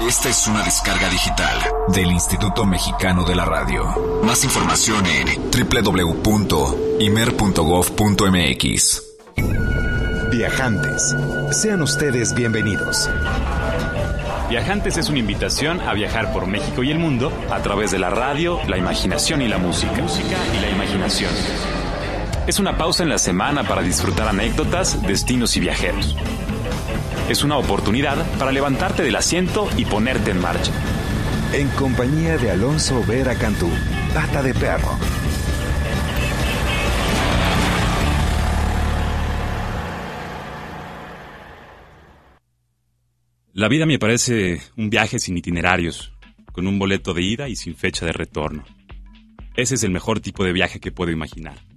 Esta es una descarga digital del Instituto Mexicano de la Radio. Más información en www.imer.gov.mx. Viajantes, sean ustedes bienvenidos. Viajantes es una invitación a viajar por México y el mundo a través de la radio, la imaginación y la música. Música y la imaginación. Es una pausa en la semana para disfrutar anécdotas, destinos y viajeros es una oportunidad para levantarte del asiento y ponerte en marcha. En compañía de Alonso Vera Cantú, pata de perro. La vida me parece un viaje sin itinerarios, con un boleto de ida y sin fecha de retorno. Ese es el mejor tipo de viaje que puedo imaginar.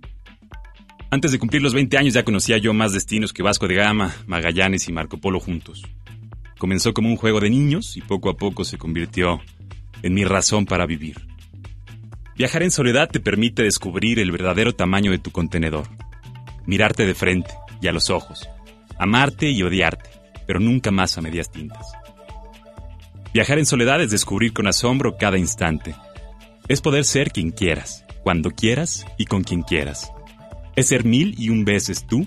Antes de cumplir los 20 años ya conocía yo más destinos que Vasco de Gama, Magallanes y Marco Polo juntos. Comenzó como un juego de niños y poco a poco se convirtió en mi razón para vivir. Viajar en soledad te permite descubrir el verdadero tamaño de tu contenedor, mirarte de frente y a los ojos, amarte y odiarte, pero nunca más a medias tintas. Viajar en soledad es descubrir con asombro cada instante. Es poder ser quien quieras, cuando quieras y con quien quieras es ser mil y un veces tú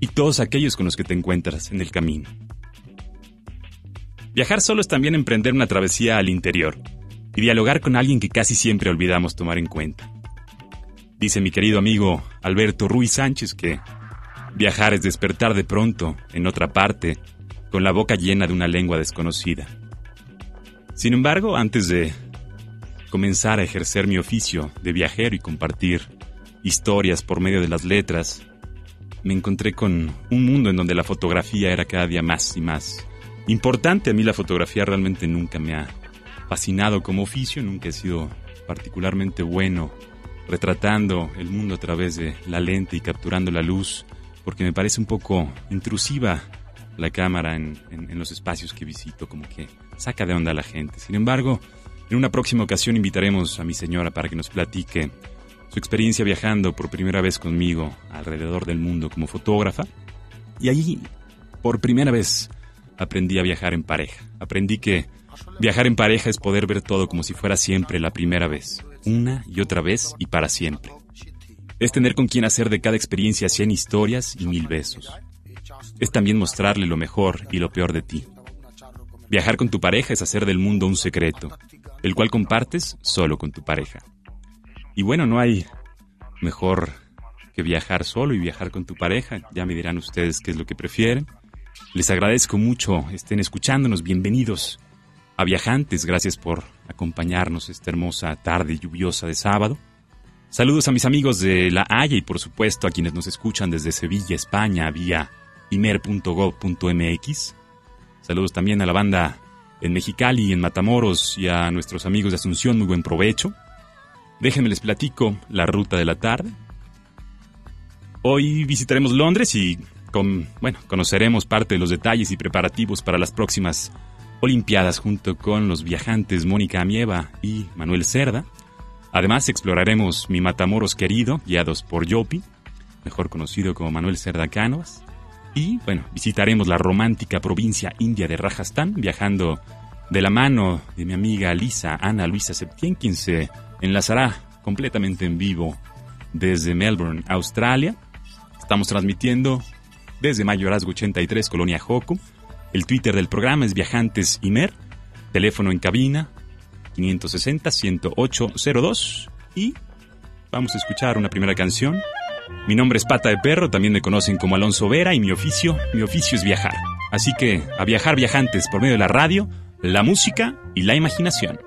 y todos aquellos con los que te encuentras en el camino. Viajar solo es también emprender una travesía al interior y dialogar con alguien que casi siempre olvidamos tomar en cuenta. Dice mi querido amigo Alberto Ruiz Sánchez que viajar es despertar de pronto, en otra parte, con la boca llena de una lengua desconocida. Sin embargo, antes de comenzar a ejercer mi oficio de viajero y compartir historias por medio de las letras, me encontré con un mundo en donde la fotografía era cada día más y más importante. A mí la fotografía realmente nunca me ha fascinado como oficio, nunca he sido particularmente bueno retratando el mundo a través de la lente y capturando la luz, porque me parece un poco intrusiva la cámara en, los espacios que visito, como que saca de onda a la gente. Sin embargo, en una próxima ocasión invitaremos a mi señora para que nos platique su experiencia viajando por primera vez conmigo alrededor del mundo como fotógrafa. Y allí, por primera vez, aprendí a viajar en pareja. Aprendí que viajar en pareja es poder ver todo como si fuera siempre la primera vez, una y otra vez y para siempre. Es tener con quien hacer de cada experiencia cien historias y mil besos. Es también mostrarle lo mejor y lo peor de ti. Viajar con tu pareja es hacer del mundo un secreto, el cual compartes solo con tu pareja. Y bueno, no hay mejor que viajar solo y viajar con tu pareja. Ya me dirán ustedes qué es lo que prefieren. Les agradezco mucho, estén escuchándonos, bienvenidos a Viajantes, gracias por acompañarnos esta hermosa tarde lluviosa de sábado. Saludos a mis amigos de La Haya y por supuesto a quienes nos escuchan desde Sevilla, España, vía imer.gov.mx. Saludos también a la banda en Mexicali, en Matamoros y a nuestros amigos de Asunción, muy buen provecho. Déjenme les platico la ruta de la tarde. Hoy visitaremos Londres y bueno, conoceremos parte de los detalles y preparativos para las próximas Olimpiadas junto con los viajantes Mónica Amieva y Manuel Cerda. Además exploraremos mi Matamoros querido, guiados por Yopi, mejor conocido como Manuel Cerda Cánovas. Y bueno, visitaremos la romántica provincia india de Rajasthan, viajando de la mano de mi amiga Lisa Ana Luisa Septién, quien enlazará completamente en vivo desde Melbourne, Australia. Estamos transmitiendo desde Mayorazgo 83, Colonia Joco. El Twitter del programa es Viajantes Imer. Teléfono en cabina 560-10802. Y vamos a escuchar una primera canción. Mi nombre es Pata de Perro, también me conocen como Alonso Vera y mi oficio, mi oficio es viajar. Así que a viajar viajantes por medio de la radio, la música y la imaginación.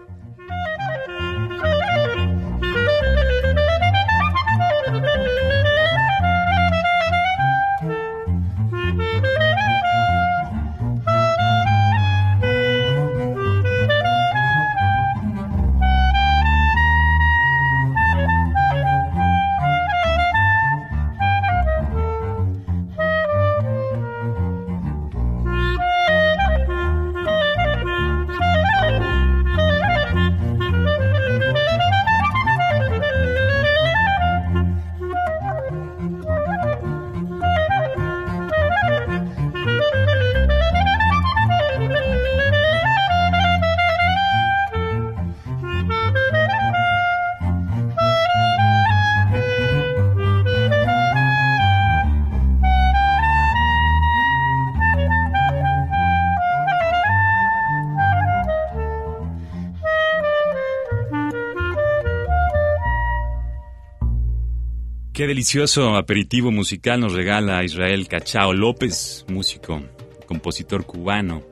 Delicioso aperitivo musical nos regala Israel Cachao López, músico, compositor cubano,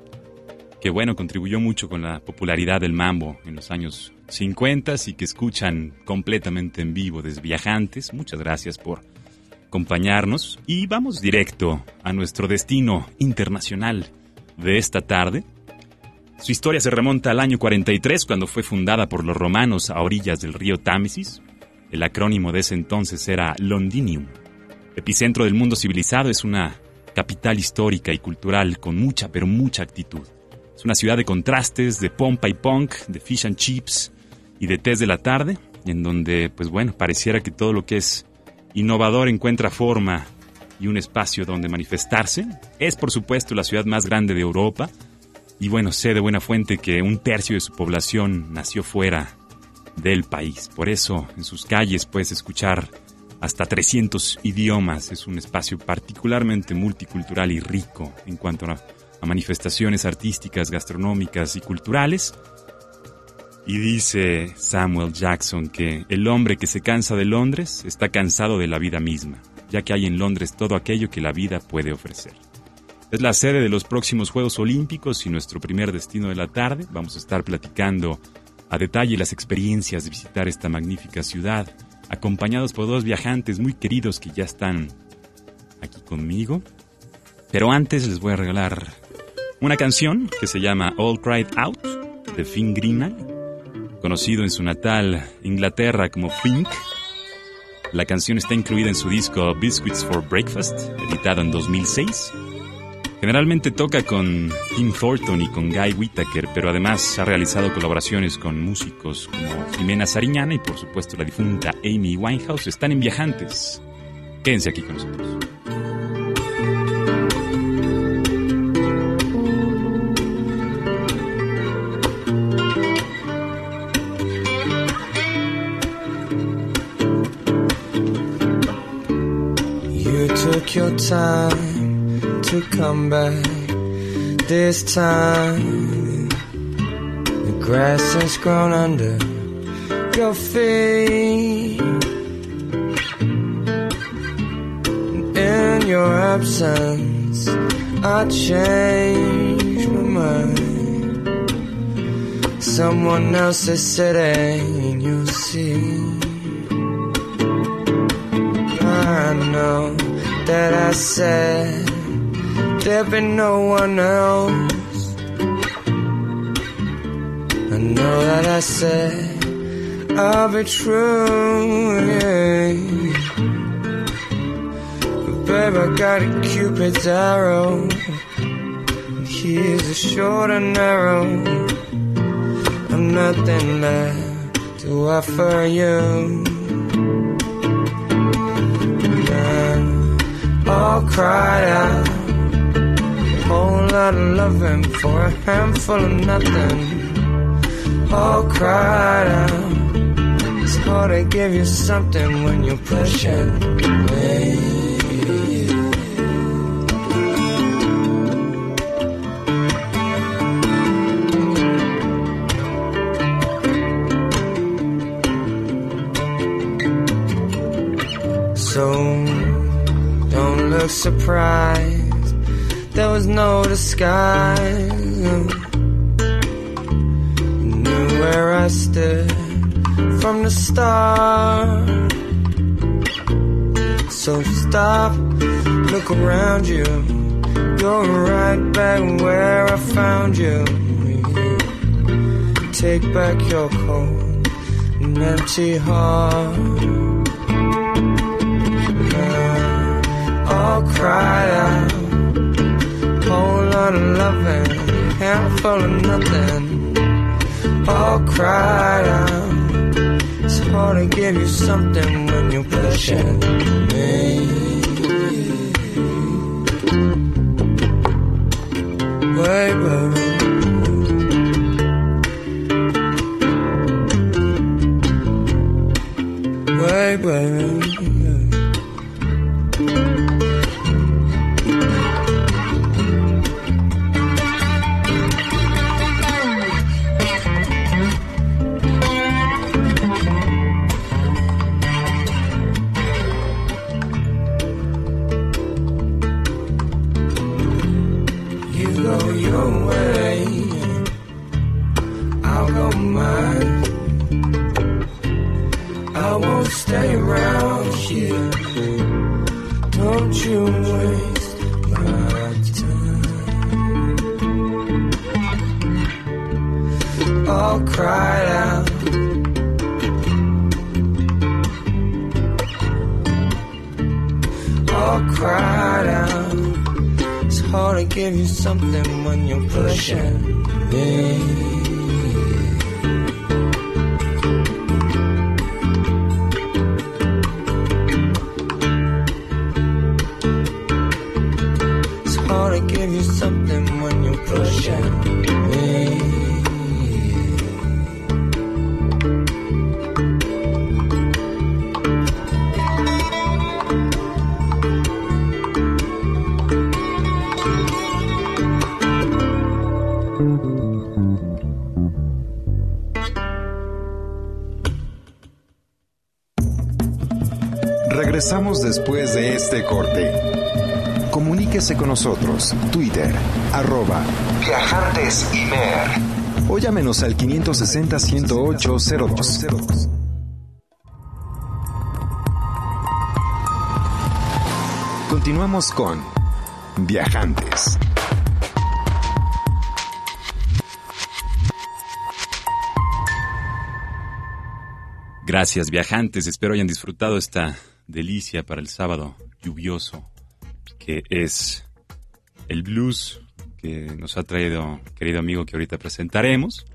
que bueno, contribuyó mucho con la popularidad del mambo en los años 50 y que escuchan completamente en vivo desde Viajantes. Muchas gracias por acompañarnos y vamos directo a nuestro destino internacional de esta tarde. Su historia se remonta al año 43 cuando fue fundada por los romanos a orillas del río Támesis. El acrónimo de ese entonces era Londinium. Epicentro del mundo civilizado es una capital histórica y cultural con mucha pero mucha actitud. Es una ciudad de contrastes, de pompa y punk, de fish and chips y de test de la tarde, en donde, pues bueno, pareciera que todo lo que es innovador encuentra forma y un espacio donde manifestarse. Es, por supuesto, la ciudad más grande de Europa. Y bueno, sé de buena fuente que un tercio de su población nació fuera del país. Por eso, en sus calles puedes escuchar hasta 300 idiomas. Es un espacio particularmente multicultural y rico en cuanto a, a manifestaciones artísticas, gastronómicas y culturales. Y dice Samuel Jackson que el hombre que se cansa de Londres está cansado de la vida misma, ya que hay en Londres todo aquello que la vida puede ofrecer. Es la sede de los próximos Juegos Olímpicos y nuestro primer destino de la tarde. Vamos a estar platicando a detalle las experiencias de visitar esta magnífica ciudad, acompañados por dos viajantes muy queridos que ya están aquí conmigo. Pero antes les voy a regalar una canción que se llama All Cried Out de Finn Greenal conocido en su natal Inglaterra como Fink. La canción está incluida en su disco Biscuits for Breakfast, editado en 2006. Generalmente toca con Tim Thornton y con Guy Whittaker, pero además ha realizado colaboraciones con músicos como Jimena Sariñana y por supuesto la difunta Amy Winehouse. Están en Viajantes. Quédense aquí con nosotros. took your time to come back this time. The grass has grown under your feet. In your absence, I changed my mind. Someone else is sitting, you see. I know that I said there'd be no one else. I know that I said I'll be true. Yeah. But babe, I got a cupid's arrow. Here's a short and narrow. I'm nothing left to offer you. all cried out. Whole lot of loving for a handful of nothing. All cried out. It's hard to give you something when you're pushing me. So don't look surprised. There was no disguise. You knew where I stood from the start. So stop, look around you. You're right back where I found you. Take back your cold and empty heart. all cried out. Whole lot of loving, handful of nothing. All cried out. It's hard to give you something when you're pushing me. Regresamos después de este corte. Comuníquese con nosotros. Twitter, arroba Viajantes Imer. O llámenos al 560-108-02. Continuamos con Viajantes. Gracias viajantes, espero hayan disfrutado esta delicia para el sábado lluvioso que es el blues que nos ha traído querido amigo que ahorita presentaremos.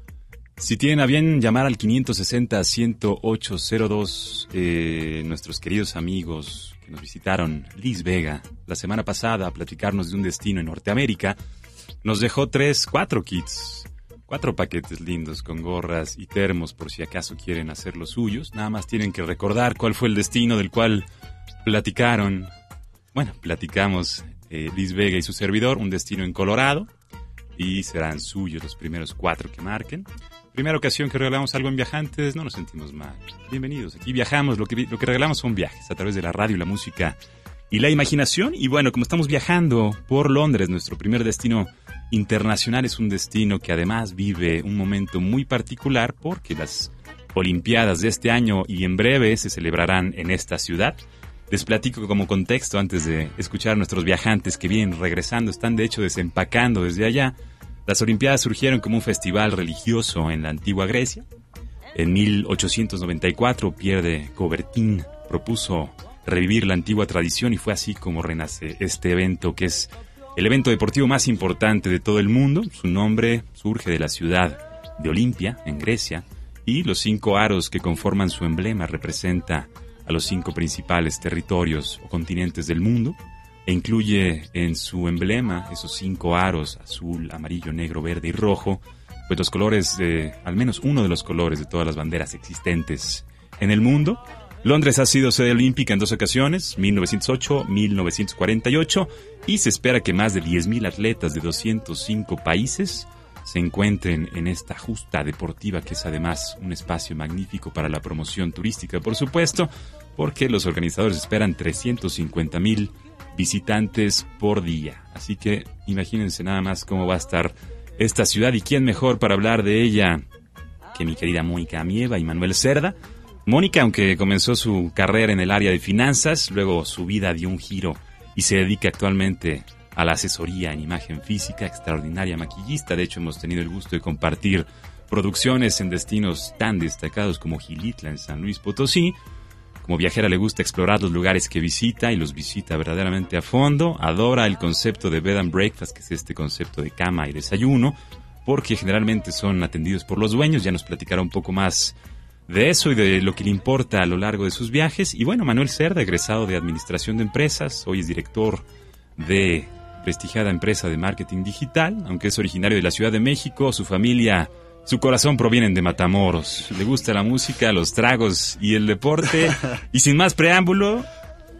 Si tienen a bien llamar al 560-10802 eh, nuestros queridos amigos que nos visitaron, Liz Vega, la semana pasada a platicarnos de un destino en Norteamérica, nos dejó tres, cuatro kits Cuatro paquetes lindos con gorras y termos por si acaso quieren hacer los suyos. Nada más tienen que recordar cuál fue el destino del cual platicaron. Bueno, platicamos eh, Liz Vega y su servidor, un destino en Colorado. Y serán suyos los primeros cuatro que marquen. Primera ocasión que regalamos algo en viajantes, no nos sentimos mal. Bienvenidos, aquí viajamos, lo que, lo que regalamos son viajes a través de la radio, la música y la imaginación. Y bueno, como estamos viajando por Londres, nuestro primer destino internacional es un destino que además vive un momento muy particular porque las Olimpiadas de este año y en breve se celebrarán en esta ciudad. Les platico como contexto antes de escuchar a nuestros viajantes que vienen regresando, están de hecho desempacando desde allá. Las Olimpiadas surgieron como un festival religioso en la antigua Grecia. En 1894 Pierre de Coubertin propuso revivir la antigua tradición y fue así como renace este evento que es el evento deportivo más importante de todo el mundo. Su nombre surge de la ciudad de Olimpia, en Grecia, y los cinco aros que conforman su emblema representa a los cinco principales territorios o continentes del mundo e incluye en su emblema esos cinco aros azul, amarillo, negro, verde y rojo, pues los colores de, al menos uno de los colores de todas las banderas existentes en el mundo. Londres ha sido sede olímpica en dos ocasiones, 1908, 1948, y se espera que más de 10.000 atletas de 205 países se encuentren en esta justa deportiva que es además un espacio magnífico para la promoción turística, por supuesto, porque los organizadores esperan 350.000 visitantes por día. Así que imagínense nada más cómo va a estar esta ciudad y quién mejor para hablar de ella que mi querida Mónica Amieva y Manuel Cerda. Mónica, aunque comenzó su carrera en el área de finanzas, luego su vida dio un giro y se dedica actualmente a la asesoría en imagen física, extraordinaria maquillista. De hecho, hemos tenido el gusto de compartir producciones en destinos tan destacados como Gilitla en San Luis Potosí. Como viajera le gusta explorar los lugares que visita y los visita verdaderamente a fondo. Adora el concepto de bed and breakfast, que es este concepto de cama y desayuno, porque generalmente son atendidos por los dueños. Ya nos platicará un poco más de eso y de lo que le importa a lo largo de sus viajes. Y bueno, Manuel Cerda, egresado de Administración de Empresas, hoy es director de prestigiada empresa de marketing digital, aunque es originario de la Ciudad de México, su familia, su corazón provienen de Matamoros. Le gusta la música, los tragos y el deporte. y sin más preámbulo,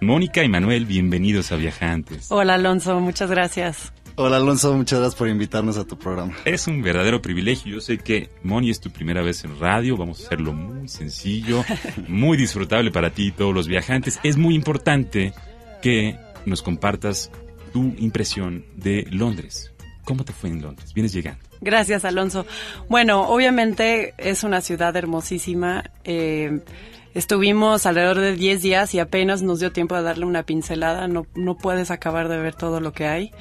Mónica y Manuel, bienvenidos a Viajantes. Hola Alonso, muchas gracias. Hola Alonso, muchas gracias por invitarnos a tu programa. Es un verdadero privilegio. Yo sé que Moni es tu primera vez en radio. Vamos a hacerlo muy sencillo, muy disfrutable para ti y todos los viajantes. Es muy importante que nos compartas tu impresión de Londres. ¿Cómo te fue en Londres? Vienes llegando. Gracias, Alonso. Bueno, obviamente es una ciudad hermosísima. Eh, estuvimos alrededor de 10 días y apenas nos dio tiempo de darle una pincelada. No, no puedes acabar de ver todo lo que hay.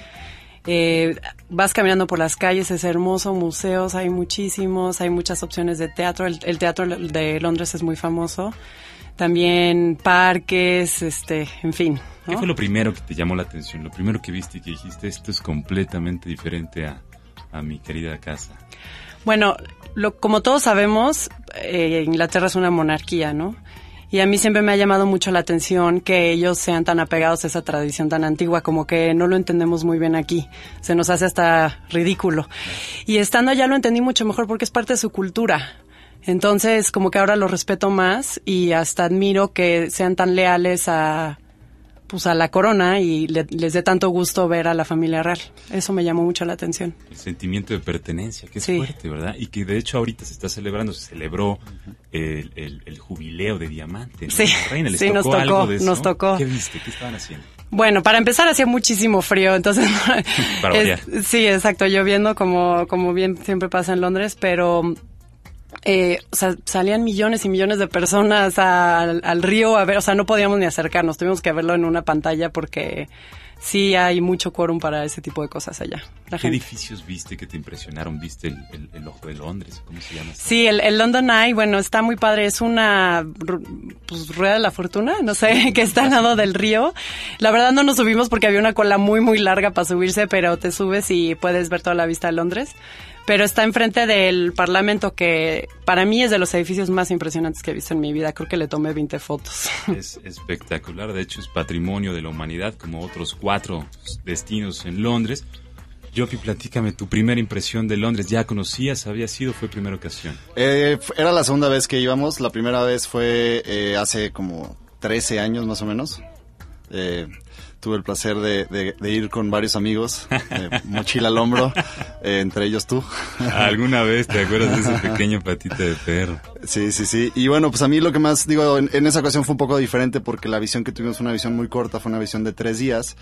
Eh, vas caminando por las calles, es hermoso, museos hay muchísimos, hay muchas opciones de teatro. El, el teatro de Londres es muy famoso. También parques, este, en fin. ¿Qué fue lo primero que te llamó la atención? Lo primero que viste y que dijiste, esto es completamente diferente a, a mi querida casa. Bueno, lo, como todos sabemos, eh, Inglaterra es una monarquía, ¿no? Y a mí siempre me ha llamado mucho la atención que ellos sean tan apegados a esa tradición tan antigua, como que no lo entendemos muy bien aquí. Se nos hace hasta ridículo. Y estando allá lo entendí mucho mejor porque es parte de su cultura. Entonces, como que ahora lo respeto más y hasta admiro que sean tan leales a, pues a la corona y les dé tanto gusto ver a la familia real. Eso me llamó mucho la atención. El sentimiento de pertenencia, que es fuerte, ¿verdad? Y que de hecho ahorita se está celebrando, se celebró el, el, jubileo de diamante. Sí, reina, sí nos tocó, nos tocó. ¿Qué viste? ¿Qué estaban haciendo? Bueno, para empezar hacía muchísimo frío, entonces para sí, exacto, lloviendo como como bien siempre pasa en Londres, pero eh, o sea, salían millones y millones de personas al, al, río a ver, o sea, no podíamos ni acercarnos, tuvimos que verlo en una pantalla porque sí hay mucho quórum para ese tipo de cosas allá. ¿Qué edificios viste que te impresionaron? ¿Viste el, el, Ojo de Londres? ¿Cómo se llama? Sí, el, el, London Eye, bueno, está muy padre. Es una pues, rueda de la fortuna, no sé, que está al lado del río. La verdad no nos subimos porque había una cola muy, muy larga para subirse, pero te subes y puedes ver toda la vista de Londres pero está enfrente del Parlamento, que para mí es de los edificios más impresionantes que he visto en mi vida. Creo que le tomé 20 fotos. Es espectacular, de hecho es patrimonio de la humanidad, como otros cuatro destinos en Londres. Yopi, platícame tu primera impresión de Londres. ¿Ya conocías? ¿Había sido? ¿Fue primera ocasión? Eh, era la segunda vez que íbamos. La primera vez fue eh, hace como 13 años más o menos. Eh, tuve el placer de, ir con varios amigos, mochila al hombro, eh, entre ellos tú. ¿Alguna vez te acuerdas de ese pequeño patita de perro? Sí, sí, sí. Y bueno, pues a mí lo que más digo, en, esa ocasión fue un poco diferente porque la visión que tuvimos fue una visión muy corta, fue una visión de tres días.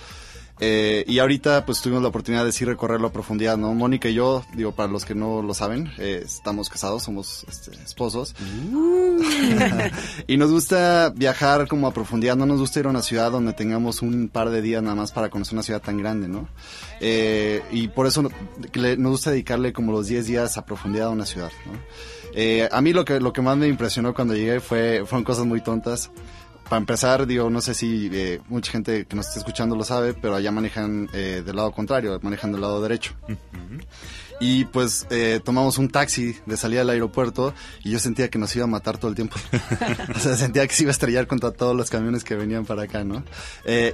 Eh, y ahorita pues tuvimos la oportunidad de sí recorrerlo a profundidad, ¿no? Mónica y yo, digo, para los que no lo saben, eh, estamos casados, somos este, esposos. Uh. y nos gusta viajar como a profundidad, no nos gusta ir a una ciudad donde tengamos un par de días nada más para conocer una ciudad tan grande, ¿no? Eh, y por eso nos gusta dedicarle como los 10 días a profundidad a una ciudad, ¿no? a mí lo que, lo que más me impresionó cuando llegué fue, fueron cosas muy tontas para empezar, digo, no sé si eh, mucha gente que nos está escuchando lo sabe, pero allá manejan eh, del lado contrario, manejan del lado derecho. Y pues eh, tomamos un taxi de salida del aeropuerto y yo sentía que nos iba a matar todo el tiempo. o sea, sentía que se iba a estrellar contra todos los camiones que venían para acá, ¿no?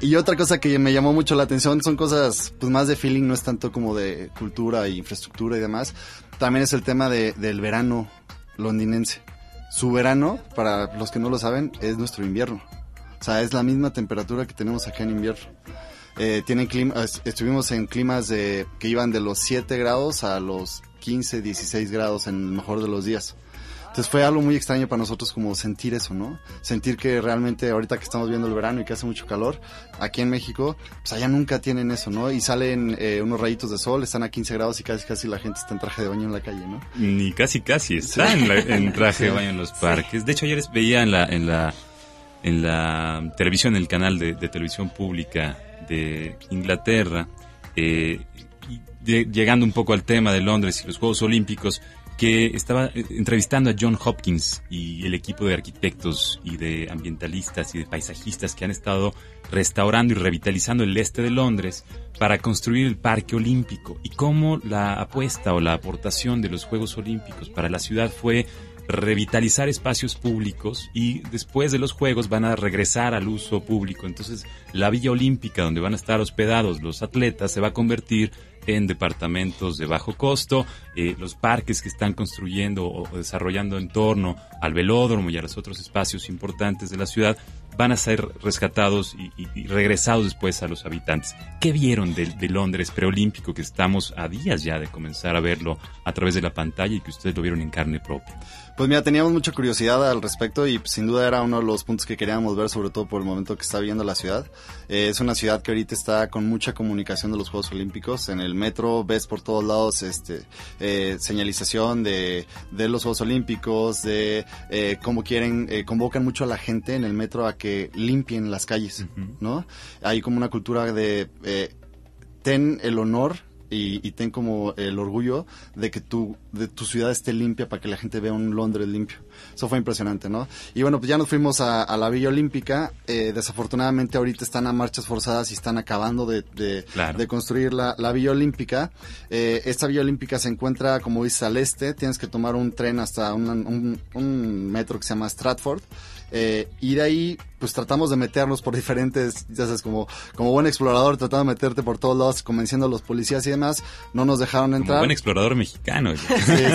y otra cosa que me llamó mucho la atención son cosas pues más de feeling, no es tanto como de cultura e infraestructura y demás. También es el tema de, del verano londinense. Su verano, para los que no lo saben, es nuestro invierno. O sea, es la misma temperatura que tenemos acá en invierno. Eh, tienen clima, estuvimos en climas de, que iban de los 7 grados a los 15, 16 grados en el mejor de los días. Entonces fue algo muy extraño para nosotros como sentir eso, ¿no? Sentir que realmente ahorita que estamos viendo el verano y que hace mucho calor, aquí en México, pues allá nunca tienen eso, ¿no? Y salen eh, unos rayitos de sol, están a 15 grados y casi casi la gente está en traje de baño en la calle, ¿no? Ni casi casi, está en, traje de baño en los parques. De hecho ayer veía en la, en la, en la televisión, en el canal de, televisión pública de Inglaterra, eh, llegando un poco al tema de Londres y los Juegos Olímpicos, que estaba eh, entrevistando a John Hopkins y el equipo de arquitectos y de ambientalistas y de paisajistas que han estado restaurando y revitalizando el este de Londres para construir el Parque Olímpico y cómo la apuesta o la aportación de los Juegos Olímpicos para la ciudad fue revitalizar espacios públicos y después de los Juegos van a regresar al uso público. Entonces la Villa Olímpica donde van a estar hospedados los atletas se va a convertir en departamentos de bajo costo, eh, los parques que están construyendo o desarrollando en torno al velódromo y a los otros espacios importantes de la ciudad van a ser rescatados y, y- regresados después a los habitantes. ¿Qué vieron de, de Londres preolímpico que estamos a días ya de comenzar a verlo a través de la pantalla y que ustedes lo vieron en carne propia? Pues mira, teníamos mucha curiosidad al respecto y pues, sin duda era uno de los puntos que queríamos ver, sobre todo por el momento que está viviendo la ciudad. Eh, es una ciudad que ahorita está con mucha comunicación de los Juegos Olímpicos. En el metro ves por todos lados este eh, señalización de, de los Juegos Olímpicos, de eh, cómo quieren, convocan mucho a la gente en el metro a que limpien las calles, ¿no? Hay como una cultura de ten el honor y, y ten como el orgullo de que tu, de tu ciudad esté limpia para que la gente vea un Londres limpio. Eso fue impresionante, ¿no? Y bueno, pues ya nos fuimos a, a la Villa Olímpica. Eh, desafortunadamente ahorita están a marchas forzadas y están acabando de, de, Claro. de construir la, la Villa Olímpica. Eh, esta Villa Olímpica se encuentra, como dices, al este. Tienes que tomar un tren hasta una- un, un metro que se llama Stratford. Eh, y de ahí, pues tratamos de meternos por diferentes, ya sabes, como, como buen explorador, tratando de meterte por todos lados, convenciendo a los policías y demás. No nos dejaron Como entrar. buen explorador mexicano. Sí,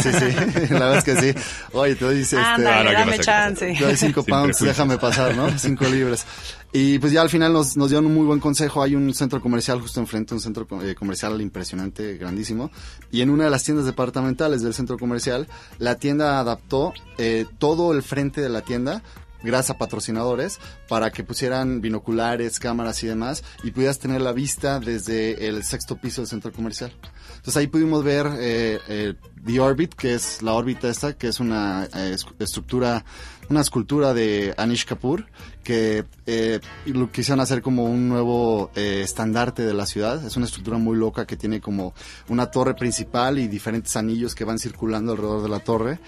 sí, sí. La verdad es que sí. Oye, te dice este. Ah, no, ¿qué dame? ¿Qué chance. Te doy cinco Sin pounds, prejuicios. déjame pasar, ¿no? Cinco libras. Y pues ya al final nos, nos dieron un muy buen consejo. Hay un centro comercial justo enfrente, un centro eh, comercial impresionante, grandísimo. Y en una de las tiendas departamentales del centro comercial, la tienda adaptó eh, todo el frente de la tienda gracias a patrocinadores para que pusieran binoculares, cámaras y demás y pudieras tener la vista desde el sexto piso del centro comercial. Entonces ahí pudimos ver eh, eh, The Orbit, que es la órbita esta, que es una eh, es- estructura, una escultura de Anish Kapoor, que eh, lo quisieron hacer como un nuevo eh, estandarte de la ciudad. Es una estructura muy loca que tiene como una torre principal y diferentes anillos que van circulando alrededor de la torre.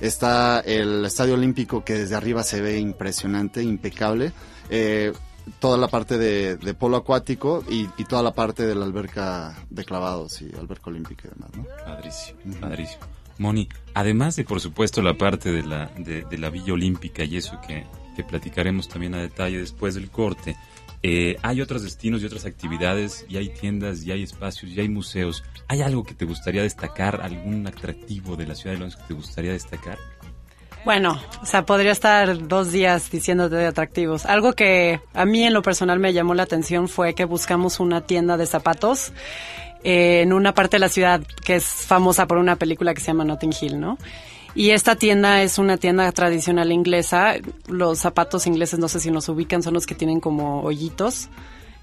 Está el Estadio Olímpico que desde arriba se ve impresionante, impecable. Toda la parte de, de polo acuático y, y toda la parte de la alberca de clavados y alberca olímpica y demás, ¿no? Padrísimo, padrísimo. Moni, además de por supuesto la parte de la, de, de la Villa Olímpica y eso que, que platicaremos también a detalle después del corte, eh, hay otros destinos y otras actividades, y hay tiendas, y hay espacios, y hay museos. ¿Hay algo que te gustaría destacar, algún atractivo de la ciudad de Londres que te gustaría destacar? Bueno, o sea, podría estar dos días diciéndote de atractivos. Algo que a mí en lo personal me llamó la atención fue que buscamos una tienda de zapatos eh, en una parte de la ciudad que es famosa por una película que se llama Notting Hill, ¿no? Y esta tienda es una tienda tradicional inglesa. Los zapatos ingleses, no sé si nos ubican, son los que tienen como hoyitos.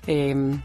eh,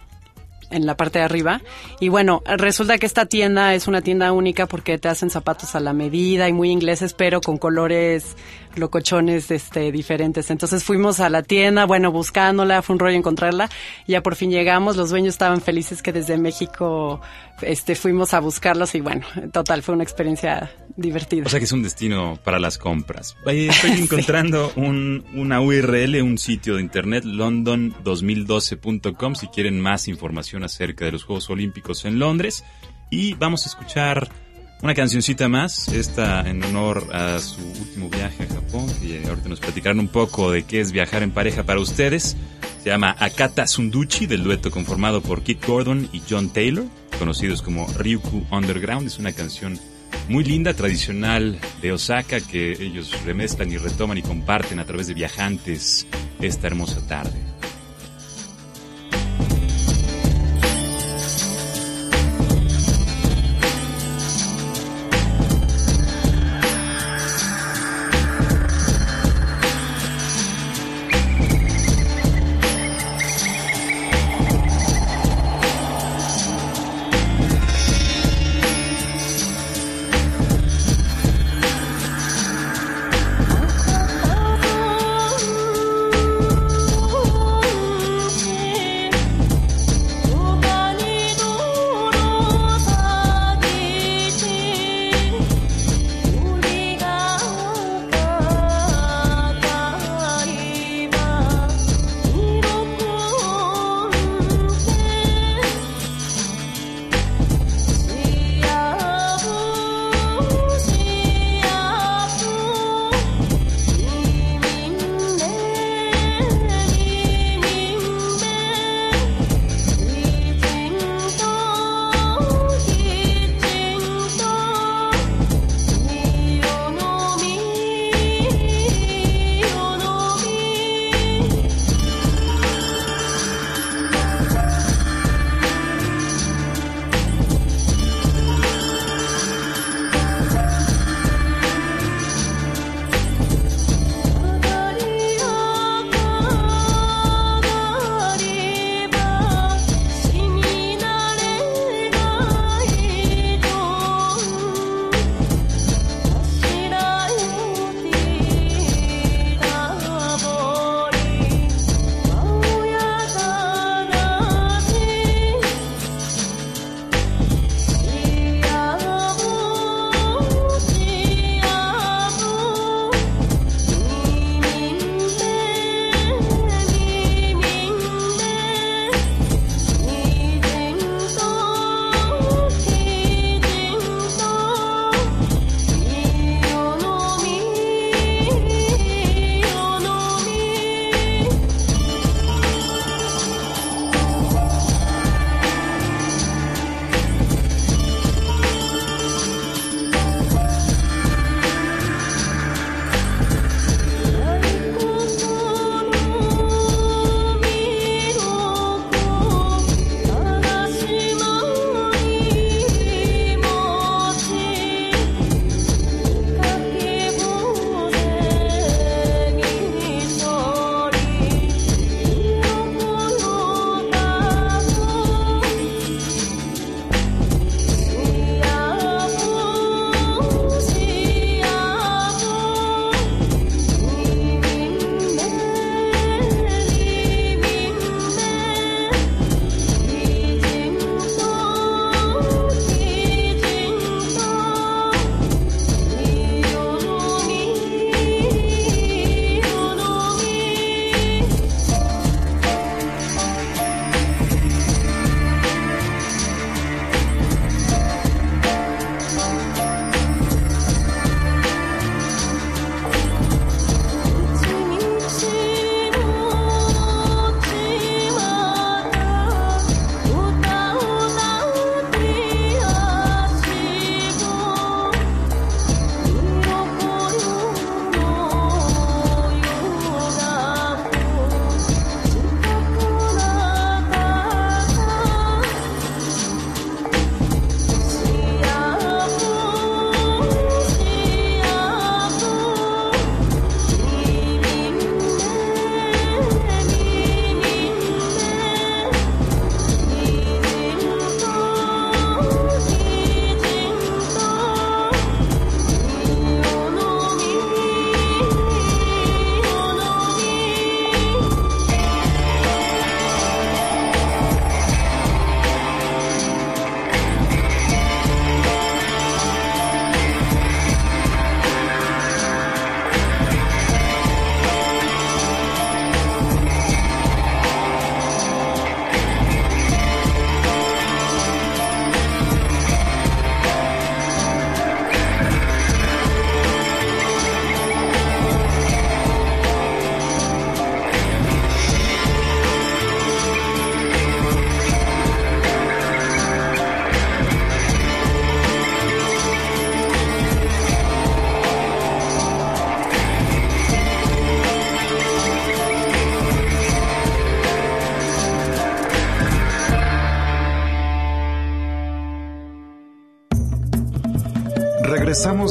en la parte de arriba. Y bueno, resulta que esta tienda es una tienda única porque te hacen zapatos a la medida y muy ingleses, pero con colores locochones este, diferentes. Entonces fuimos a la tienda, bueno, buscándola, fue un rollo encontrarla. Ya por fin llegamos, los dueños estaban felices que desde México este, fuimos a buscarlos y bueno, total, fue una experiencia divertida. O sea que es un destino para las compras. Estoy encontrando un, una URL, un sitio de internet, london2012.com, si quieren más información acerca de los Juegos Olímpicos en Londres. Y vamos a escuchar una cancioncita más, esta en honor a su último viaje a Japón, que ahorita nos platicarán un poco de qué es viajar en pareja para ustedes. Se llama Akata Sunduchi, del dueto conformado por Kit Gordon y John Taylor, conocidos como Ryuku Underground. Es una canción muy linda, tradicional de Osaka, que ellos remezclan y retoman y comparten a través de viajantes esta hermosa tarde.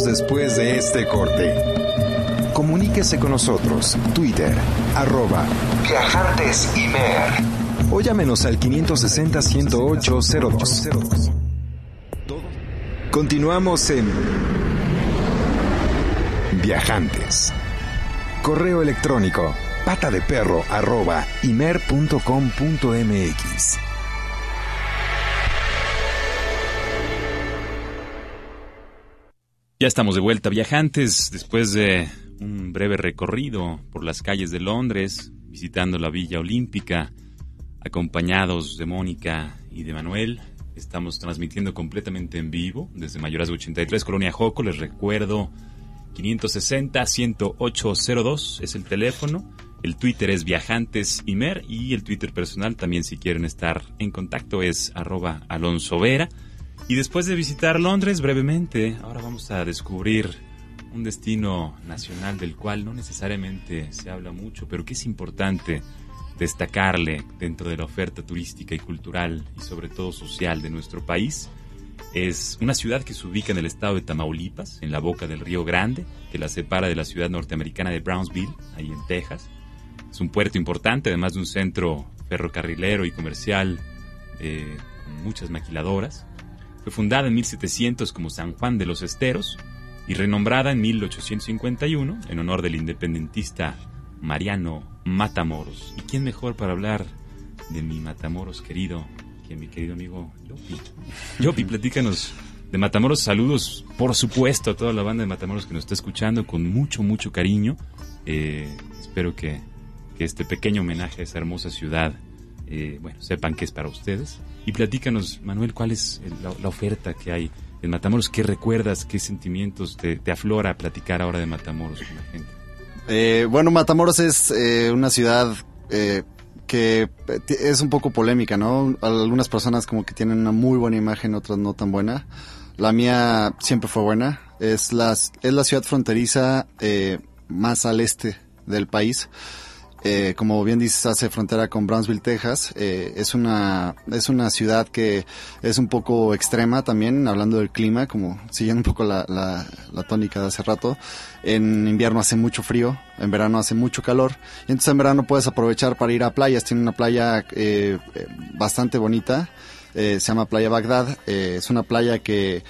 Después de este corte. Comuníquese con nosotros. Twitter, arroba Viajantes Imer. O llámenos al 560-108-02. Continuamos en Viajantes. Correo electrónico pata de perro arroba imer.com.mx. Ya estamos de vuelta, viajantes, después de un breve recorrido por las calles de Londres, visitando la Villa Olímpica, acompañados de Mónica y de Manuel. Estamos transmitiendo completamente en vivo desde Mayorazgo 83, Colonia Joco. Les recuerdo 560-10802 es el teléfono. El Twitter es Viajantes Imer y el Twitter personal también si quieren estar en contacto es arroba Alonso Vera. Y después de visitar Londres brevemente, ahora vamos a descubrir un destino nacional del cual no necesariamente se habla mucho, pero que es importante destacarle dentro de la oferta turística y cultural y sobre todo social de nuestro país. Es una ciudad que se ubica en el estado de Tamaulipas, en la boca del Río Grande, que la separa de la ciudad norteamericana de Brownsville, ahí en Texas. Es un puerto importante, además de un centro ferrocarrilero y comercial eh, con muchas maquiladoras. Fue fundada en 1700 como San Juan de los Esteros y renombrada en 1851 en honor del independentista Mariano Matamoros. ¿Y quién mejor para hablar de mi Matamoros querido que mi querido amigo Yopi? Yopi, platícanos de Matamoros. Saludos, por supuesto, a toda la banda de Matamoros que nos está escuchando con mucho, mucho cariño. Eh, espero que, que, este pequeño homenaje a esa hermosa ciudad, eh, bueno, sepan que es para ustedes. Y platícanos, Manuel, cuál es la, la oferta que hay en Matamoros. ¿Qué recuerdas? ¿Qué sentimientos te, te aflora platicar ahora de Matamoros con la gente? Eh, bueno, Matamoros es eh, una ciudad eh, que es un poco polémica, ¿no? Algunas personas como que tienen una muy buena imagen, otras no tan buena. La mía siempre fue buena. Es la, es la ciudad fronteriza más al este del país. Eh, como bien dices, hace frontera con Brownsville, Texas. Eh, es una es una ciudad que es un poco extrema también, hablando del clima, como siguiendo un poco la, la, la, tónica de hace rato. En invierno hace mucho frío, en verano hace mucho calor, y entonces en verano puedes aprovechar para ir a playas. Tiene una playa eh, bastante bonita, se llama Playa Bagdad. es una playa que,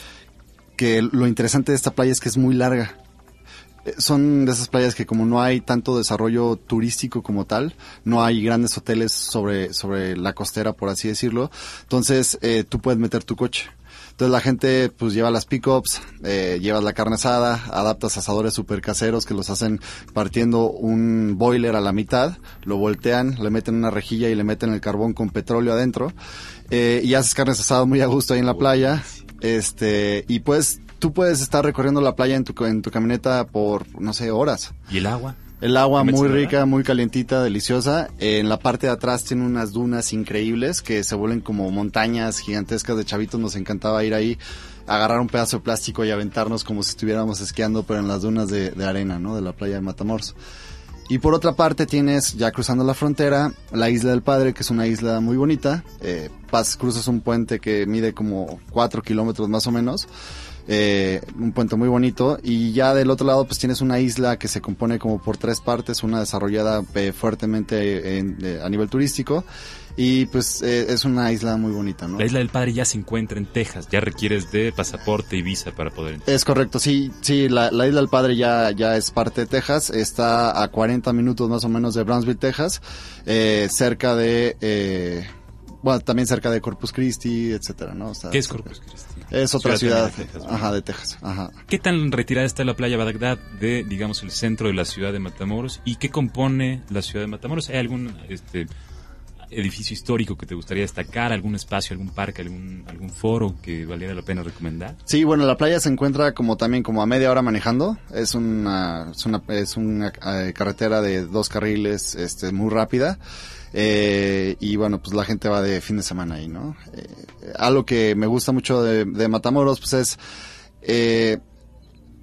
que lo interesante de esta playa es que es muy larga son de esas playas que como no hay tanto desarrollo turístico como tal, no hay grandes hoteles sobre, sobre la costera, por así decirlo, entonces eh, tú puedes meter tu coche. Entonces la gente pues lleva las pickups, eh, llevas la carne asada, adaptas asadores super caseros que los hacen partiendo un boiler a la mitad, lo voltean, le meten una rejilla y le meten el carbón con petróleo adentro eh, y haces carne asada muy a gusto ahí en la playa. Este, y pues tú puedes estar recorriendo la playa en tu, en tu camioneta por, no sé, horas. ¿Y el agua? El agua muy rica, muy calientita, deliciosa. En la parte de atrás tiene unas dunas increíbles que se vuelven como montañas gigantescas de chavitos. Nos encantaba ir ahí, agarrar un pedazo de plástico y aventarnos como si estuviéramos esquiando, pero en las dunas de, de arena, ¿no? De la playa de Matamoros. Y por otra parte tienes, ya cruzando la frontera, la Isla del Padre, que es una isla muy bonita. Eh, pas, cruzas un puente que mide como 4 kilómetros más o menos eh, un puente muy bonito y ya del otro lado pues tienes una isla que se compone como por tres partes, una desarrollada eh, fuertemente en, eh, a nivel turístico y pues eh, es una isla muy bonita, ¿no? La isla del Padre ya se encuentra en Texas, ya requieres de pasaporte y visa para poder entrar. Es correcto, sí, sí, la, la isla del Padre ya, ya es parte de Texas, está a 40 minutos más o menos de Brownsville, Texas, eh, cerca de... Bueno, también cerca de Corpus Christi, etcétera, ¿no? O sea, ¿Qué es Corpus Christi? Es otra ciudad, ciudad de Texas, ajá, de Texas, ajá. ¿Qué tan retirada está la playa Bagdad de, digamos, el centro de la ciudad de Matamoros? ¿Y qué compone la ciudad de Matamoros? ¿Hay algún este, edificio histórico que te gustaría destacar? ¿Algún espacio, algún parque, algún, algún foro que valiera la pena recomendar? Sí, bueno, la playa se encuentra como también como a media hora manejando. Es una, es una, es una eh, carretera de dos carriles, este, muy rápida. Eh, y bueno, pues la gente va de fin de semana ahí, ¿no? Eh, algo que me gusta mucho de, Matamoros, pues es eh,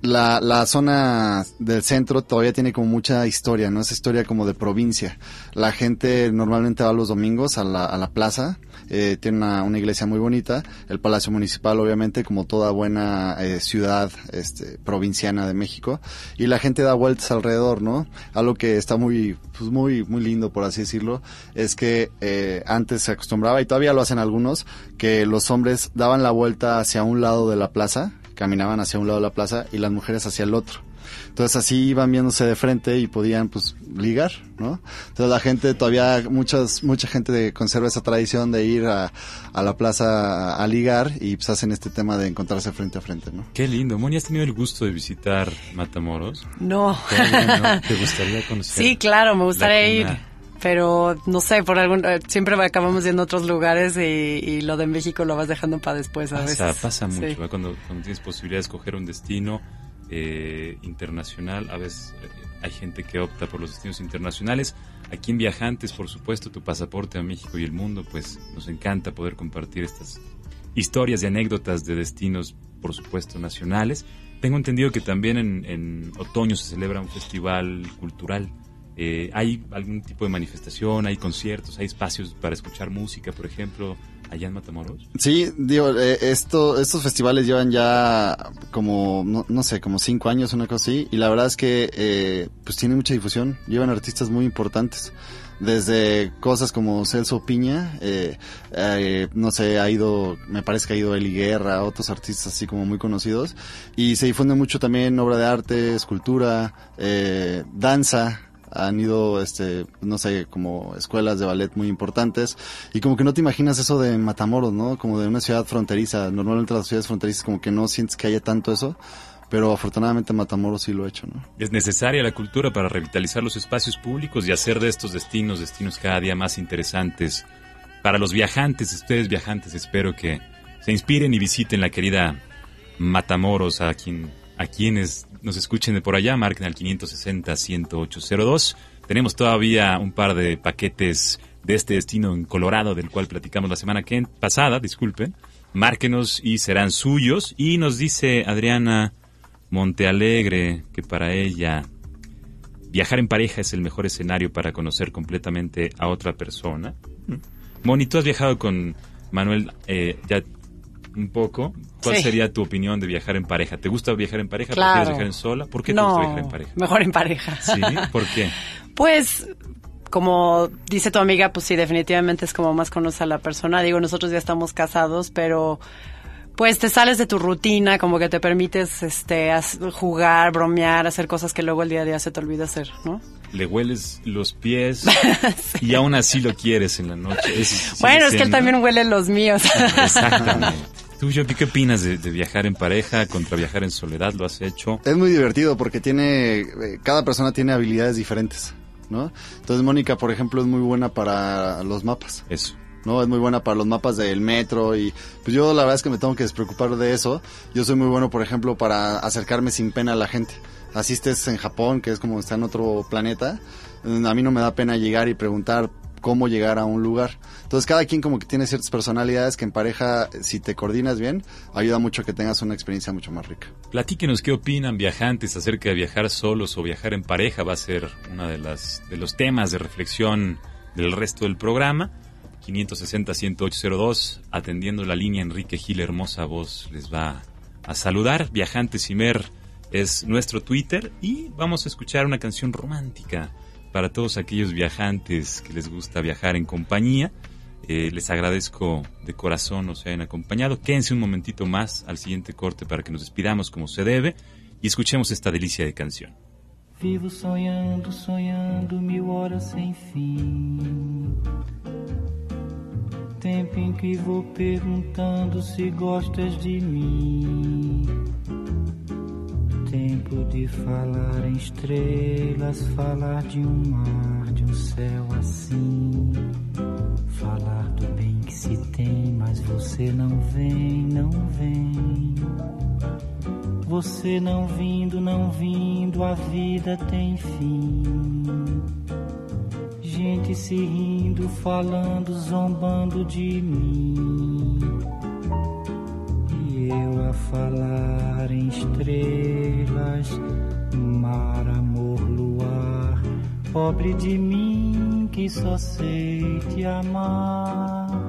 la, la zona del centro todavía tiene como mucha historia, ¿no? Es historia como de provincia. La gente normalmente va los domingos a la, a la plaza. Eh, tiene una, iglesia muy bonita, el Palacio Municipal obviamente como toda buena eh, ciudad este, provinciana de México y la gente da vueltas alrededor, ¿no? Algo que está muy, pues muy, muy lindo por así decirlo, es que eh, antes se acostumbraba y todavía lo hacen algunos, que los hombres daban la vuelta hacia un lado de la plaza, caminaban hacia un lado de la plaza y las mujeres hacia el otro. Entonces así iban viéndose de frente y podían pues ligar, ¿no? Entonces la gente todavía, muchas, mucha gente conserva esa tradición de ir a, a la plaza a, ligar y pues hacen este tema de encontrarse frente a frente, ¿no? Qué lindo. Moni, ¿has tenido el gusto de visitar Matamoros? No. ¿Te gustaría conocer? Sí, claro, me gustaría ir pero no sé, por algún eh, siempre acabamos yendo a otros lugares y, lo de México lo vas dejando para después a pasa, Pasa mucho, ¿eh? cuando, cuando, tienes posibilidad de escoger un destino eh, internacional, a veces hay gente que opta por los destinos internacionales. Aquí en Viajantes, por supuesto, tu pasaporte a México y el mundo, pues nos encanta poder compartir estas historias y anécdotas de destinos, por supuesto, nacionales. Tengo entendido que también en, en otoño se celebra un festival cultural eh, ¿Hay algún tipo de manifestación? ¿Hay conciertos? ¿Hay espacios para escuchar música, por ejemplo, allá en Matamoros? Sí, digo, eh, esto, estos festivales llevan ya como, no, sé, como cinco años, una cosa así, y la verdad es que eh, pues tienen mucha difusión, llevan artistas muy importantes desde cosas como Celso Piña, no sé, ha ido, me parece que ha ido Eli Guerra, otros artistas así como muy conocidos, y se difunde mucho también obra de arte, escultura, danza, han ido, este, no sé, como escuelas de ballet muy importantes y como que no te imaginas eso de Matamoros, ¿no? Como de una ciudad fronteriza. Normalmente las ciudades fronterizas como que no sientes que haya tanto eso, pero afortunadamente Matamoros sí lo ha hecho, ¿no? Es necesaria la cultura para revitalizar los espacios públicos y hacer de estos destinos destinos cada día más interesantes. Para los viajantes, ustedes viajantes, espero que se inspiren y visiten la querida Matamoros, a quien a quienes nos escuchen de por allá, marquen al 560-10802. Tenemos todavía un par de paquetes de este destino en Colorado, del cual platicamos la semana que pasada, disculpen. Márquenos y serán suyos. Y nos dice Adriana Montealegre que para ella viajar en pareja es el mejor escenario para conocer completamente a otra persona. Moni, tú has viajado con Manuel eh, ya un poco. ¿Cuál sería tu opinión de viajar en pareja? ¿Te gusta viajar en pareja? Claro. ¿Prefieres viajar en sola? ¿Por qué te gusta viajar en pareja? Mejor en pareja. ¿Sí? ¿Por qué? Pues como dice tu amiga, pues sí, definitivamente es como más conoce a la persona. Digo, nosotros ya estamos casados, pero pues te sales de tu rutina, como que te permites este jugar, bromear, hacer cosas que luego el día a día se te olvida hacer, ¿no? Le hueles los pies y aún así lo quieres en la noche. bueno, es que él también huele los míos. Exactamente. ¿Tú, qué opinas de, viajar en pareja contra viajar en soledad? ¿Lo has hecho? Es muy divertido porque tiene, eh, cada persona tiene habilidades diferentes, ¿no? Entonces Mónica, por ejemplo, es muy buena para los mapas. Eso. ¿no? Es muy buena para los mapas del metro y pues yo la verdad es que me tengo que despreocupar de eso. Yo soy muy bueno, por ejemplo, para acercarme sin pena a la gente. Así estés en Japón, que es como está en otro planeta, a mí no me da pena llegar y preguntar cómo llegar a un lugar. Entonces cada quien como que tiene ciertas personalidades que en pareja, si te coordinas bien, ayuda mucho a que tengas una experiencia mucho más rica. Platíquenos qué opinan viajantes acerca de viajar solos o viajar en pareja. Va a ser uno de, de los temas de reflexión del resto del programa. 560-10802, atendiendo la línea Enrique Gil, hermosa voz, les va a saludar. Viajantes Imer es nuestro Twitter y vamos a escuchar una canción romántica para todos aquellos viajantes que les gusta viajar en compañía. Eh, les agradezco de corazón nos hayan acompañado. Quédense un momentito más al siguiente corte para que nos despidamos como se debe y escuchemos esta delicia de canción. Vivo sonhando, sonhando mil horas sem fim. Tempo em que vou perguntando se gostas de mim. Tempo de falar em estrelas, falar de um mar, de um céu assim. Falar do bem que se tem, mas você não vem, não vem. Você não vindo, não vindo, a vida tem fim. Gente se rindo, falando, zombando de mim eu a falar em estrelas, mar, amor, luar, pobre de mim que só sei te amar.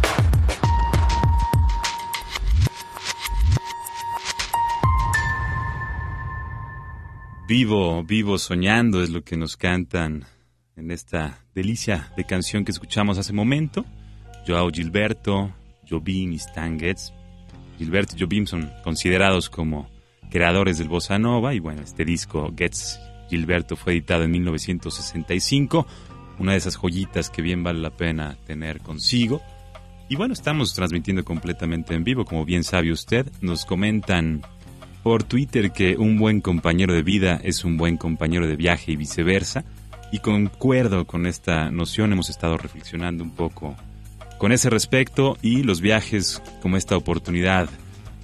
Vivo, vivo soñando es lo que nos cantan en esta delicia de canción que escuchamos hace momento. Joao Gilberto, Jobim y Stan Getz. Gilberto y Jobim son considerados como creadores del bossa nova y bueno, este disco Getz Gilberto fue editado en 1965, una de esas joyitas que bien vale la pena tener consigo. Y bueno, estamos transmitiendo completamente en vivo, como bien sabe usted. Nos comentan por Twitter que un buen compañero de vida es un buen compañero de viaje y viceversa. Y concuerdo con esta noción, hemos estado reflexionando un poco con ese respecto y los viajes como esta oportunidad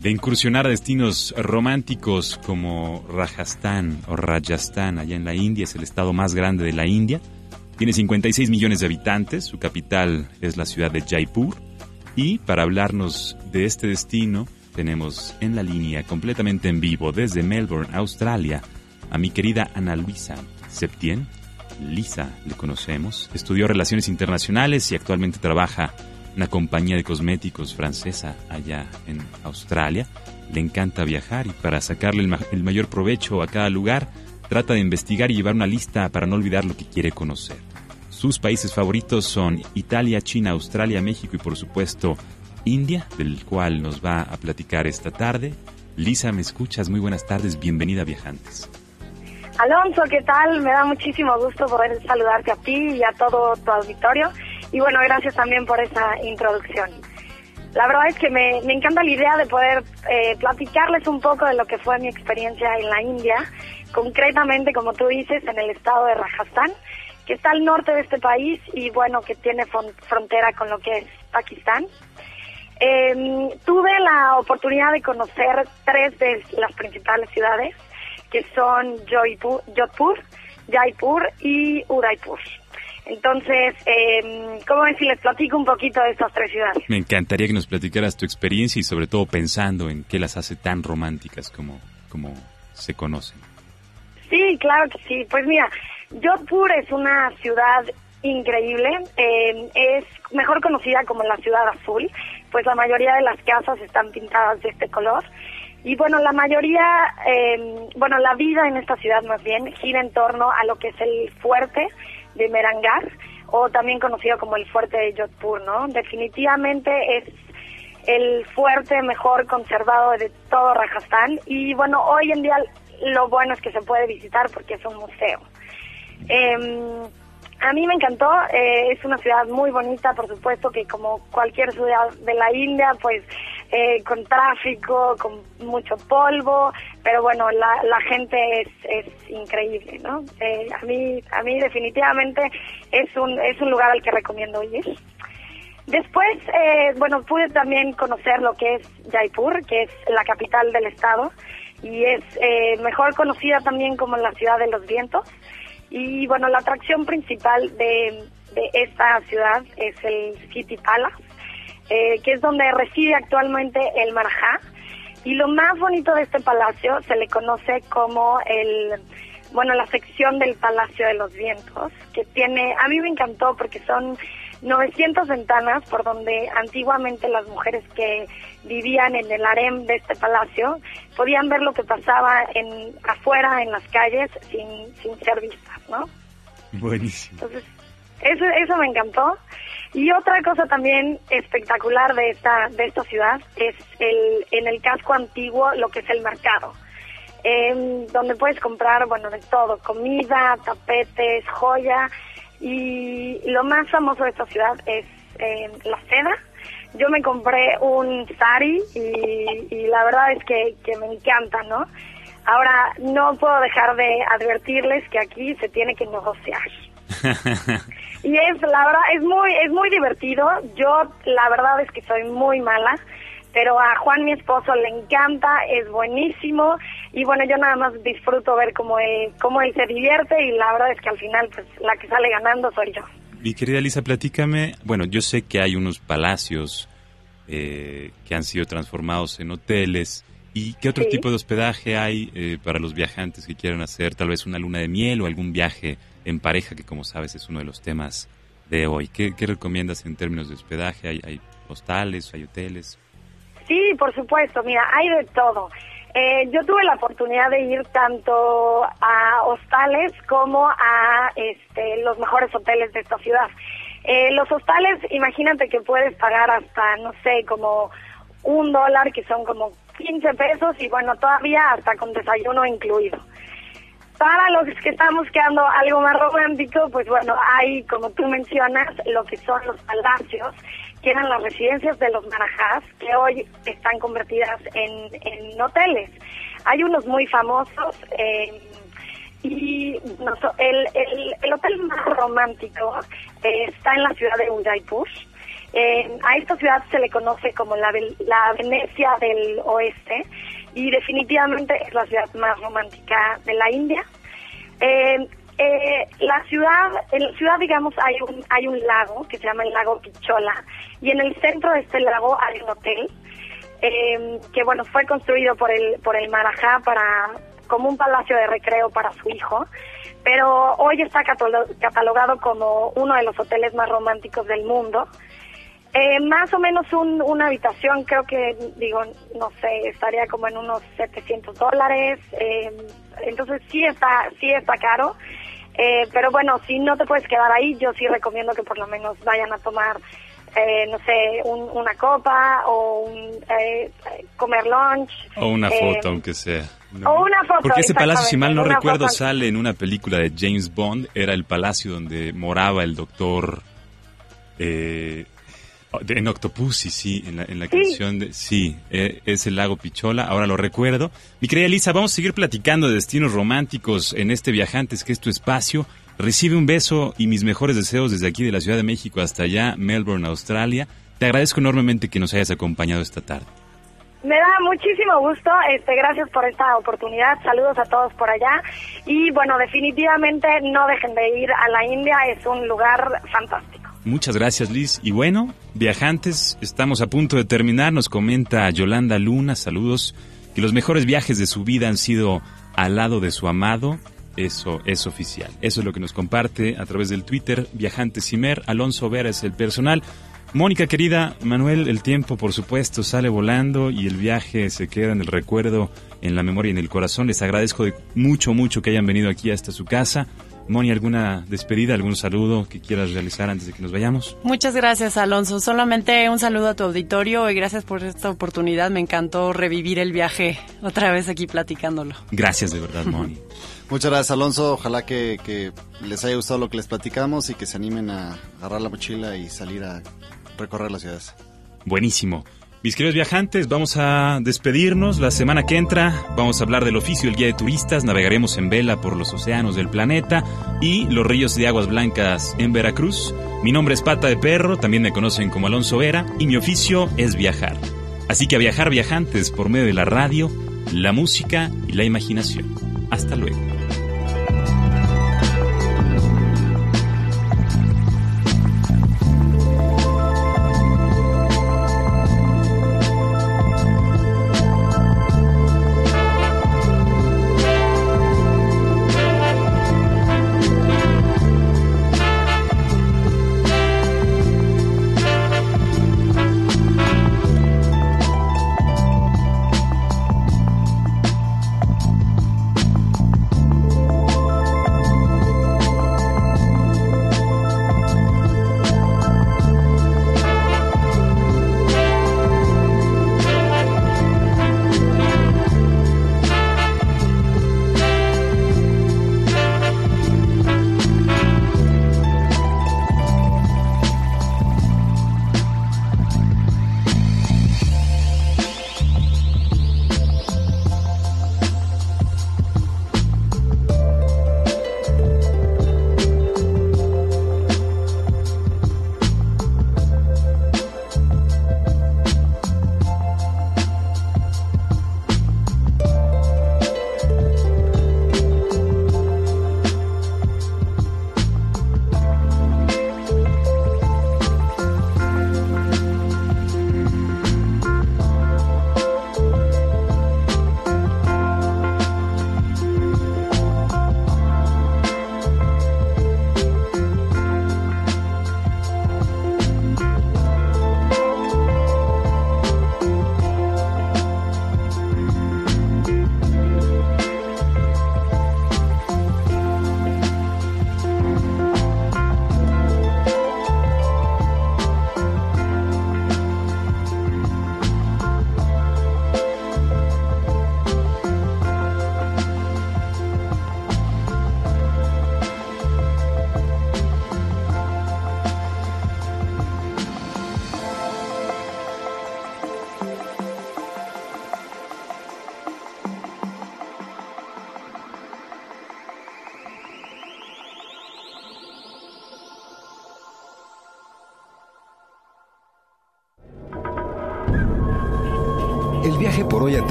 de incursionar a destinos románticos como Rajasthan o Rajasthan allá en la India, es el estado más grande de la India. Tiene 56 millones de habitantes, su capital es la ciudad de Jaipur. Y para hablarnos de este destino, tenemos en la línea completamente en vivo desde Melbourne, Australia, a mi querida Ana Luisa Septien. Lisa, le conocemos. Estudió Relaciones Internacionales y actualmente trabaja en una compañía de cosméticos francesa allá en Australia. Le encanta viajar y para sacarle el, el mayor provecho a cada lugar, trata de investigar y llevar una lista para no olvidar lo que quiere conocer. Sus países favoritos son Italia, China, Australia, México y por supuesto India, del cual nos va a platicar esta tarde. Lisa, ¿me escuchas? Muy buenas tardes, bienvenida Viajantes. Alonso, ¿qué tal? Me da muchísimo gusto poder saludarte a ti y a todo tu auditorio. Y bueno, gracias también por esa introducción. La verdad es que me, me encanta la idea de poder eh, platicarles un poco de lo que fue mi experiencia en la India, concretamente, como tú dices, en el estado de Rajasthan, que está al norte de este país y bueno, que tiene frontera con lo que es Pakistán. Eh, tuve la oportunidad de conocer tres de las principales ciudades, que son Jodhpur, Jaipur y Udaipur. Entonces, eh, ¿cómo ves si les platico un poquito de estas tres ciudades? Me encantaría que nos platicaras tu experiencia y sobre todo pensando en qué las hace tan románticas como, como se conocen. Sí, claro que sí. Pues mira, Jodhpur es una ciudad increíble. Eh, es mejor conocida como la ciudad azul. Pues la mayoría de las casas están pintadas de este color. Y bueno, la mayoría, eh, bueno, la vida en esta ciudad más bien gira en torno a lo que es el fuerte de Merangar, o también conocido como el fuerte de Jodhpur, ¿no? Definitivamente es el fuerte mejor conservado de todo Rajasthan y bueno, hoy en día lo bueno es que se puede visitar porque es un museo. Em, a mí me encantó, eh, es una ciudad muy bonita, por supuesto que como cualquier ciudad de la India, pues eh, con tráfico, con mucho polvo, pero bueno, la, gente es, es increíble, ¿no? Eh, a mí a mí definitivamente es un es un lugar al que recomiendo ir. Después, bueno, pude también conocer lo que es Jaipur, que es la capital del estado y es mejor conocida también como la ciudad de los vientos. Y bueno, la atracción principal de, esta ciudad es el City Palace, eh, que es donde reside actualmente el Marajá. Y lo más bonito de este palacio se le conoce como el, bueno, la sección del Palacio de los Vientos, que tiene, a mí me encantó porque son 900 ventanas por donde antiguamente las mujeres que vivían en el harem de este palacio podían ver lo que pasaba en afuera en las calles sin, sin ser vistas, ¿no? Buenísimo. Entonces, eso, eso me encantó. Y otra cosa también espectacular de esta, de esta ciudad es el, en el casco antiguo lo que es el mercado. em, donde puedes comprar, bueno, de todo, comida, tapetes, joya, y lo más famoso de esta ciudad es eh, la seda. Yo me compré un sari y, y la verdad es que, que me encanta, ¿no? Ahora, no puedo dejar de advertirles que aquí se tiene que negociar. Y es, la verdad, es muy, es muy divertido. Yo, la verdad es que soy muy mala, pero a Juan, mi esposo, le encanta, es buenísimo. Y bueno, yo nada más disfruto ver cómo él, cómo él se divierte y la verdad es que al final, pues, la que sale ganando soy yo. Mi querida Lisa, platícame. Bueno, yo sé que hay unos palacios eh, que han sido transformados en hoteles. ¿Y qué otro Sí. tipo de hospedaje hay eh, para los viajantes que quieran hacer tal vez una luna de miel o algún viaje en pareja, que como sabes es uno de los temas de hoy? ¿Qué, qué recomiendas en términos de hospedaje? ¿Hay, hay hostales, hay hoteles? Sí, por supuesto, mira, hay de todo. Eh, yo tuve la oportunidad de ir tanto a hostales como a este, los mejores hoteles de esta ciudad. Eh, los hostales, imagínate que puedes pagar hasta, no sé, como un dólar, que son como 15 pesos, y bueno, todavía hasta con desayuno incluido. Para los que estamos buscando algo más romántico, pues bueno, hay, como tú mencionas, lo que son los palacios, que eran las residencias de los marajás, que hoy están convertidas en, en hoteles. Hay unos muy famosos, eh, y no el, el, el hotel más romántico eh, está en la ciudad de Udaipur. A esta ciudad se le conoce como la, Venecia del Oeste y definitivamente es la ciudad más romántica de la India. Eh, eh, la ciudad, en la ciudad digamos hay un hay un lago que se llama el lago Pichola y en el centro de este lago hay un hotel eh, que bueno fue construido por el por el Marajá para como un palacio de recreo para su hijo, pero hoy está catalo- catalogado como uno de los hoteles más románticos del mundo. Eh, más o menos un, una habitación, creo que, digo, no sé, estaría como en unos 700 dólares. eh, entonces sí está, sí está caro. Eh, pero bueno, si no te puedes quedar ahí, yo sí recomiendo que por lo menos vayan a tomar, eh, no sé, un- una copa o un, eh, comer lunch. O una foto, aunque sea. o una foto, Porque ese palacio, si mal no recuerdo, foto. sale en una película de James Bond. Era el palacio donde moraba el doctor... Eh, en Octopussy, sí, en la, en la Sí. canción de... Sí, eh, es el lago Pichola, ahora lo recuerdo. Mi querida Elisa, vamos a seguir platicando de destinos románticos en este Viajantes, que es tu espacio. Recibe un beso y mis mejores deseos desde aquí de la Ciudad de México hasta allá, Melbourne, Australia. Te agradezco enormemente que nos hayas acompañado esta tarde. Me da muchísimo gusto, este, gracias por esta oportunidad, saludos a todos por allá y bueno, definitivamente no dejen de ir a la India, es un lugar fantástico. Muchas gracias, Liz. Y bueno, viajantes, estamos a punto de terminar. Nos comenta Yolanda Luna, saludos, que los mejores viajes de su vida han sido al lado de su amado. Eso es oficial. Eso es lo que nos comparte a través del Twitter Viajantes Cimer. Alonso Vera es el personal. Mónica querida, Manuel, el tiempo por supuesto sale volando y el viaje se queda en el recuerdo, en la memoria y en el corazón. Les agradezco de mucho, mucho que hayan venido aquí hasta su casa. Moni, ¿alguna despedida, algún saludo que quieras realizar antes de que nos vayamos? Muchas gracias, Alonso. Solamente un saludo a tu auditorio y gracias por esta oportunidad. Me encantó revivir el viaje otra vez aquí platicándolo. Gracias de verdad, Moni. Muchas gracias, Alonso. Ojalá que, que les haya gustado lo que les platicamos y que se animen a agarrar la mochila y salir a recorrer las ciudades. Buenísimo. Mis queridos viajantes, vamos a despedirnos. La semana que entra vamos a hablar del oficio del guía de turistas, navegaremos en vela por los océanos del planeta y los ríos de aguas blancas en Veracruz. Mi nombre es Pata de Perro, también me conocen como Alonso Vera y mi oficio es viajar. Así que a viajar viajantes por medio de la radio, la música y la imaginación. Hasta luego.